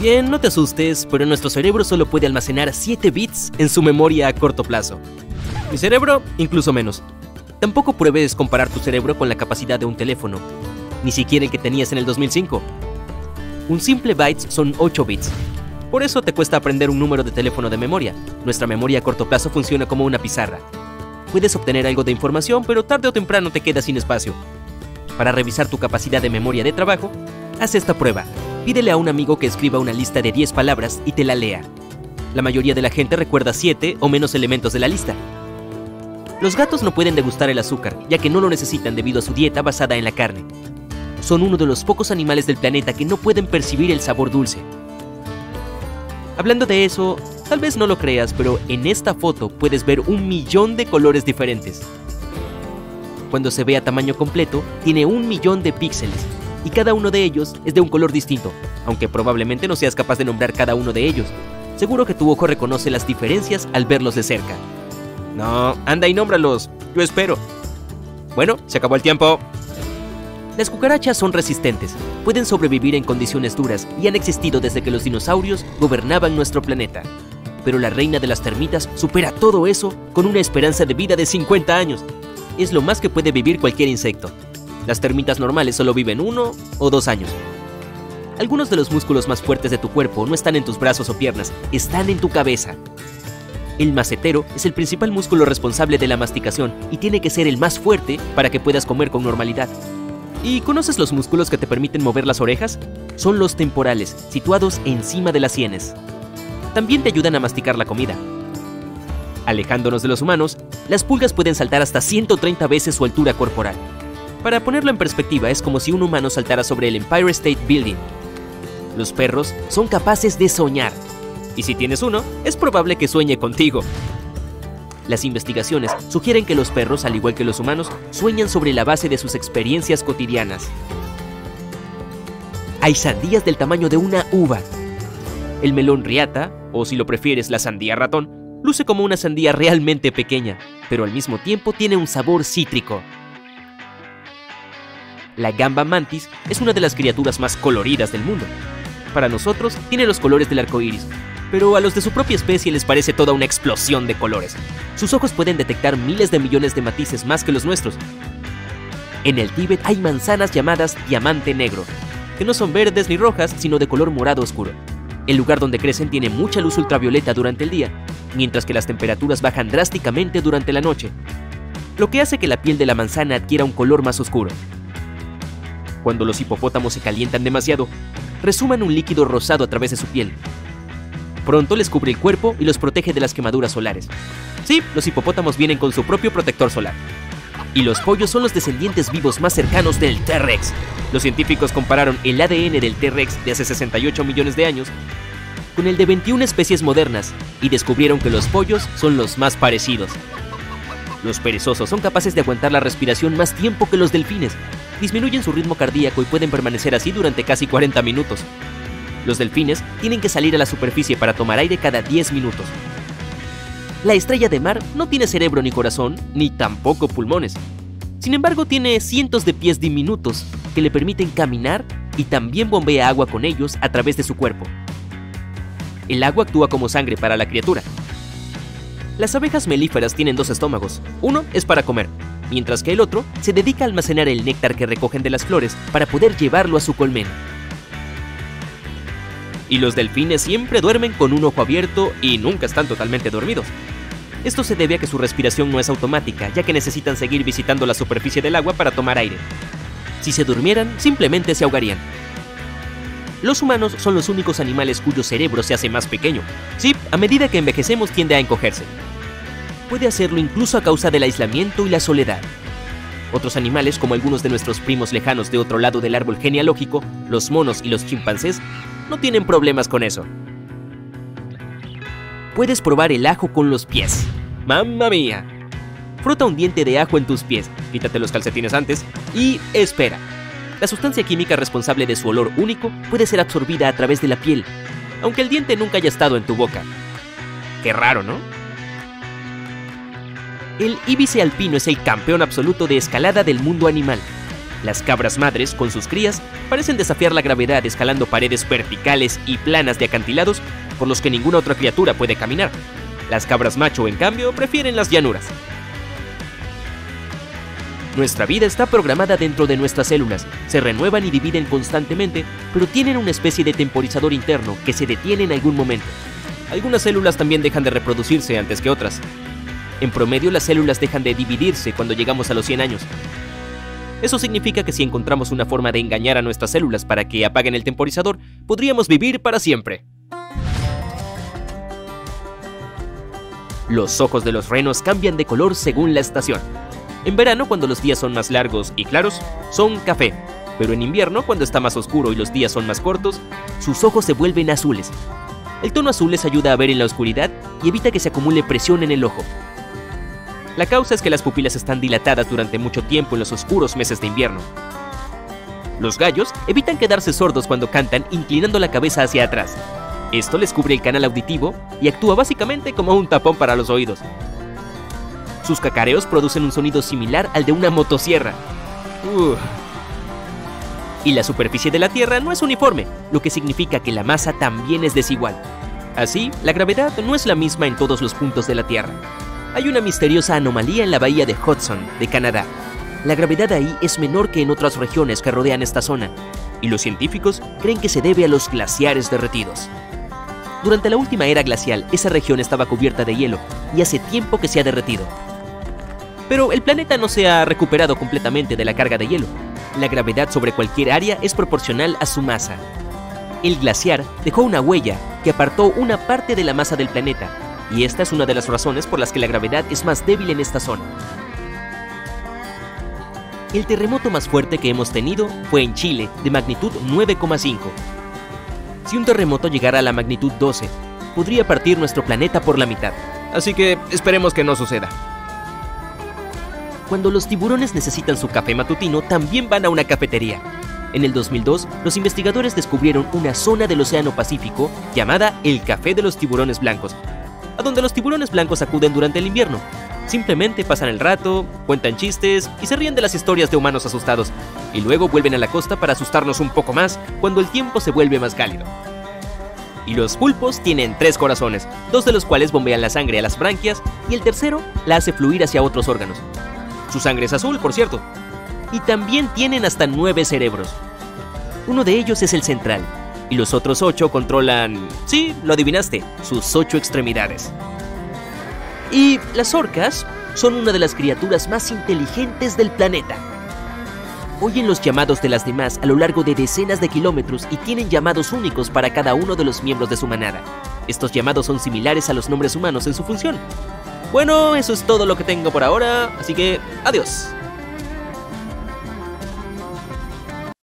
Bien, no te asustes, pero nuestro cerebro solo puede almacenar 7 bits en su memoria a corto plazo. Mi cerebro, incluso menos. Tampoco pruebes comparar tu cerebro con la capacidad de un teléfono, ni siquiera el que tenías en el 2005. Un simple byte son 8 bits. Por eso te cuesta aprender un número de teléfono de memoria. Nuestra memoria a corto plazo funciona como una pizarra. Puedes obtener algo de información, pero tarde o temprano te quedas sin espacio. Para revisar tu capacidad de memoria de trabajo, haz esta prueba. Pídele a un amigo que escriba una lista de 10 palabras y te la lea. La mayoría de la gente recuerda 7 o menos elementos de la lista. Los gatos no pueden degustar el azúcar, ya que no lo necesitan debido a su dieta basada en la carne. Son uno de los pocos animales del planeta que no pueden percibir el sabor dulce. Hablando de eso, tal vez no lo creas, pero en esta foto puedes ver un millón de colores diferentes. Cuando se ve a tamaño completo, tiene un millón de píxeles, y cada uno de ellos es de un color distinto, aunque probablemente no seas capaz de nombrar cada uno de ellos. Seguro que tu ojo reconoce las diferencias al verlos de cerca. No, anda y nómbralos, yo espero. Bueno, se acabó el tiempo. Las cucarachas son resistentes, pueden sobrevivir en condiciones duras y han existido desde que los dinosaurios gobernaban nuestro planeta. Pero la reina de las termitas supera todo eso con una esperanza de vida de 50 años. Es lo más que puede vivir cualquier insecto. Las termitas normales solo viven uno o dos años. Algunos de los músculos más fuertes de tu cuerpo no están en tus brazos o piernas, están en tu cabeza. El macetero es el principal músculo responsable de la masticación y tiene que ser el más fuerte para que puedas comer con normalidad. ¿Y conoces los músculos que te permiten mover las orejas? Son los temporales, situados encima de las sienes. También te ayudan a masticar la comida. Alejándonos de los humanos, las pulgas pueden saltar hasta 130 veces su altura corporal. Para ponerlo en perspectiva, es como si un humano saltara sobre el Empire State Building. Los perros son capaces de soñar. Y si tienes uno, es probable que sueñe contigo. Las investigaciones sugieren que los perros, al igual que los humanos, sueñan sobre la base de sus experiencias cotidianas. Hay sandías del tamaño de una uva. El melón riata, o si lo prefieres la sandía ratón, luce como una sandía realmente pequeña, pero al mismo tiempo tiene un sabor cítrico. La gamba mantis es una de las criaturas más coloridas del mundo. Para nosotros tiene los colores del arco iris, pero a los de su propia especie les parece toda una explosión de colores. Sus ojos pueden detectar miles de millones de matices más que los nuestros. En el Tíbet hay manzanas llamadas diamante negro, que no son verdes ni rojas, sino de color morado oscuro. El lugar donde crecen tiene mucha luz ultravioleta durante el día, mientras que las temperaturas bajan drásticamente durante la noche, lo que hace que la piel de la manzana adquiera un color más oscuro. Cuando los hipopótamos se calientan demasiado, resuman un líquido rosado a través de su piel. Pronto les cubre el cuerpo y los protege de las quemaduras solares. Sí, los hipopótamos vienen con su propio protector solar. Y los pollos son los descendientes vivos más cercanos del T-Rex. Los científicos compararon el ADN del T-Rex de hace 68 millones de años con el de 21 especies modernas y descubrieron que los pollos son los más parecidos. Los perezosos son capaces de aguantar la respiración más tiempo que los delfines, disminuyen su ritmo cardíaco y pueden permanecer así durante casi 40 minutos. Los delfines tienen que salir a la superficie para tomar aire cada 10 minutos. La estrella de mar no tiene cerebro ni corazón, ni tampoco pulmones. Sin embargo, tiene cientos de pies diminutos que le permiten caminar y también bombea agua con ellos a través de su cuerpo. El agua actúa como sangre para la criatura. Las abejas melíferas tienen dos estómagos. Uno es para comer, mientras que el otro se dedica a almacenar el néctar que recogen de las flores para poder llevarlo a su colmena. Y los delfines siempre duermen con un ojo abierto y nunca están totalmente dormidos. Esto se debe a que su respiración no es automática, ya que necesitan seguir visitando la superficie del agua para tomar aire. Si se durmieran, simplemente se ahogarían. Los humanos son los únicos animales cuyo cerebro se hace más pequeño. Sí, a medida que envejecemos tiende a encogerse. Puede hacerlo incluso a causa del aislamiento y la soledad. Otros animales, como algunos de nuestros primos lejanos de otro lado del árbol genealógico, los monos y los chimpancés, no tienen problemas con eso. Puedes probar el ajo con los pies. ¡Mamma mía! Frota un diente de ajo en tus pies, quítate los calcetines antes y espera. La sustancia química responsable de su olor único puede ser absorbida a través de la piel, aunque el diente nunca haya estado en tu boca. Qué raro, ¿no? El íbice alpino es el campeón absoluto de escalada del mundo animal. Las cabras madres, con sus crías, parecen desafiar la gravedad escalando paredes verticales y planas de acantilados por los que ninguna otra criatura puede caminar. Las cabras macho, en cambio, prefieren las llanuras. Nuestra vida está programada dentro de nuestras células, se renuevan y dividen constantemente, pero tienen una especie de temporizador interno que se detiene en algún momento. Algunas células también dejan de reproducirse antes que otras. En promedio, las células dejan de dividirse cuando llegamos a los 100 años. Eso significa que si encontramos una forma de engañar a nuestras células para que apaguen el temporizador, podríamos vivir para siempre. Los ojos de los renos cambian de color según la estación. En verano, cuando los días son más largos y claros, son café, pero en invierno, cuando está más oscuro y los días son más cortos, sus ojos se vuelven azules. El tono azul les ayuda a ver en la oscuridad y evita que se acumule presión en el ojo. La causa es que las pupilas están dilatadas durante mucho tiempo en los oscuros meses de invierno. Los gallos evitan quedarse sordos cuando cantan inclinando la cabeza hacia atrás. Esto les cubre el canal auditivo y actúa básicamente como un tapón para los oídos. Sus cacareos producen un sonido similar al de una motosierra. Y la superficie de la Tierra no es uniforme, lo que significa que la masa también es desigual. Así, la gravedad no es la misma en todos los puntos de la Tierra. Hay una misteriosa anomalía en la bahía de Hudson, de Canadá. La gravedad ahí es menor que en otras regiones que rodean esta zona, y los científicos creen que se debe a los glaciares derretidos. Durante la última era glacial, esa región estaba cubierta de hielo, y hace tiempo que se ha derretido. Pero el planeta no se ha recuperado completamente de la carga de hielo. La gravedad sobre cualquier área es proporcional a su masa. El glaciar dejó una huella que apartó una parte de la masa del planeta, y esta es una de las razones por las que la gravedad es más débil en esta zona. El terremoto más fuerte que hemos tenido fue en Chile, de magnitud 9,5. Si un terremoto llegara a la magnitud 12, podría partir nuestro planeta por la mitad. Así que esperemos que no suceda. Cuando los tiburones necesitan su café matutino, también van a una cafetería. En el 2002, los investigadores descubrieron una zona del Océano Pacífico llamada el Café de los Tiburones Blancos, a donde los tiburones blancos acuden durante el invierno. Simplemente pasan el rato, cuentan chistes y se ríen de las historias de humanos asustados, y luego vuelven a la costa para asustarnos un poco más cuando el tiempo se vuelve más cálido. Y los pulpos tienen tres corazones, dos de los cuales bombean la sangre a las branquias y el tercero la hace fluir hacia otros órganos. Su sangre es azul, por cierto. Y también tienen hasta nueve cerebros. Uno de ellos es el central, y los otros ocho controlan, sí, lo adivinaste, sus ocho extremidades. Y las orcas son una de las criaturas más inteligentes del planeta. Oyen los llamados de las demás a lo largo de decenas de kilómetros y tienen llamados únicos para cada uno de los miembros de su manada. Estos llamados son similares a los nombres humanos en su función, bueno, eso es todo lo que tengo por ahora, así que adiós.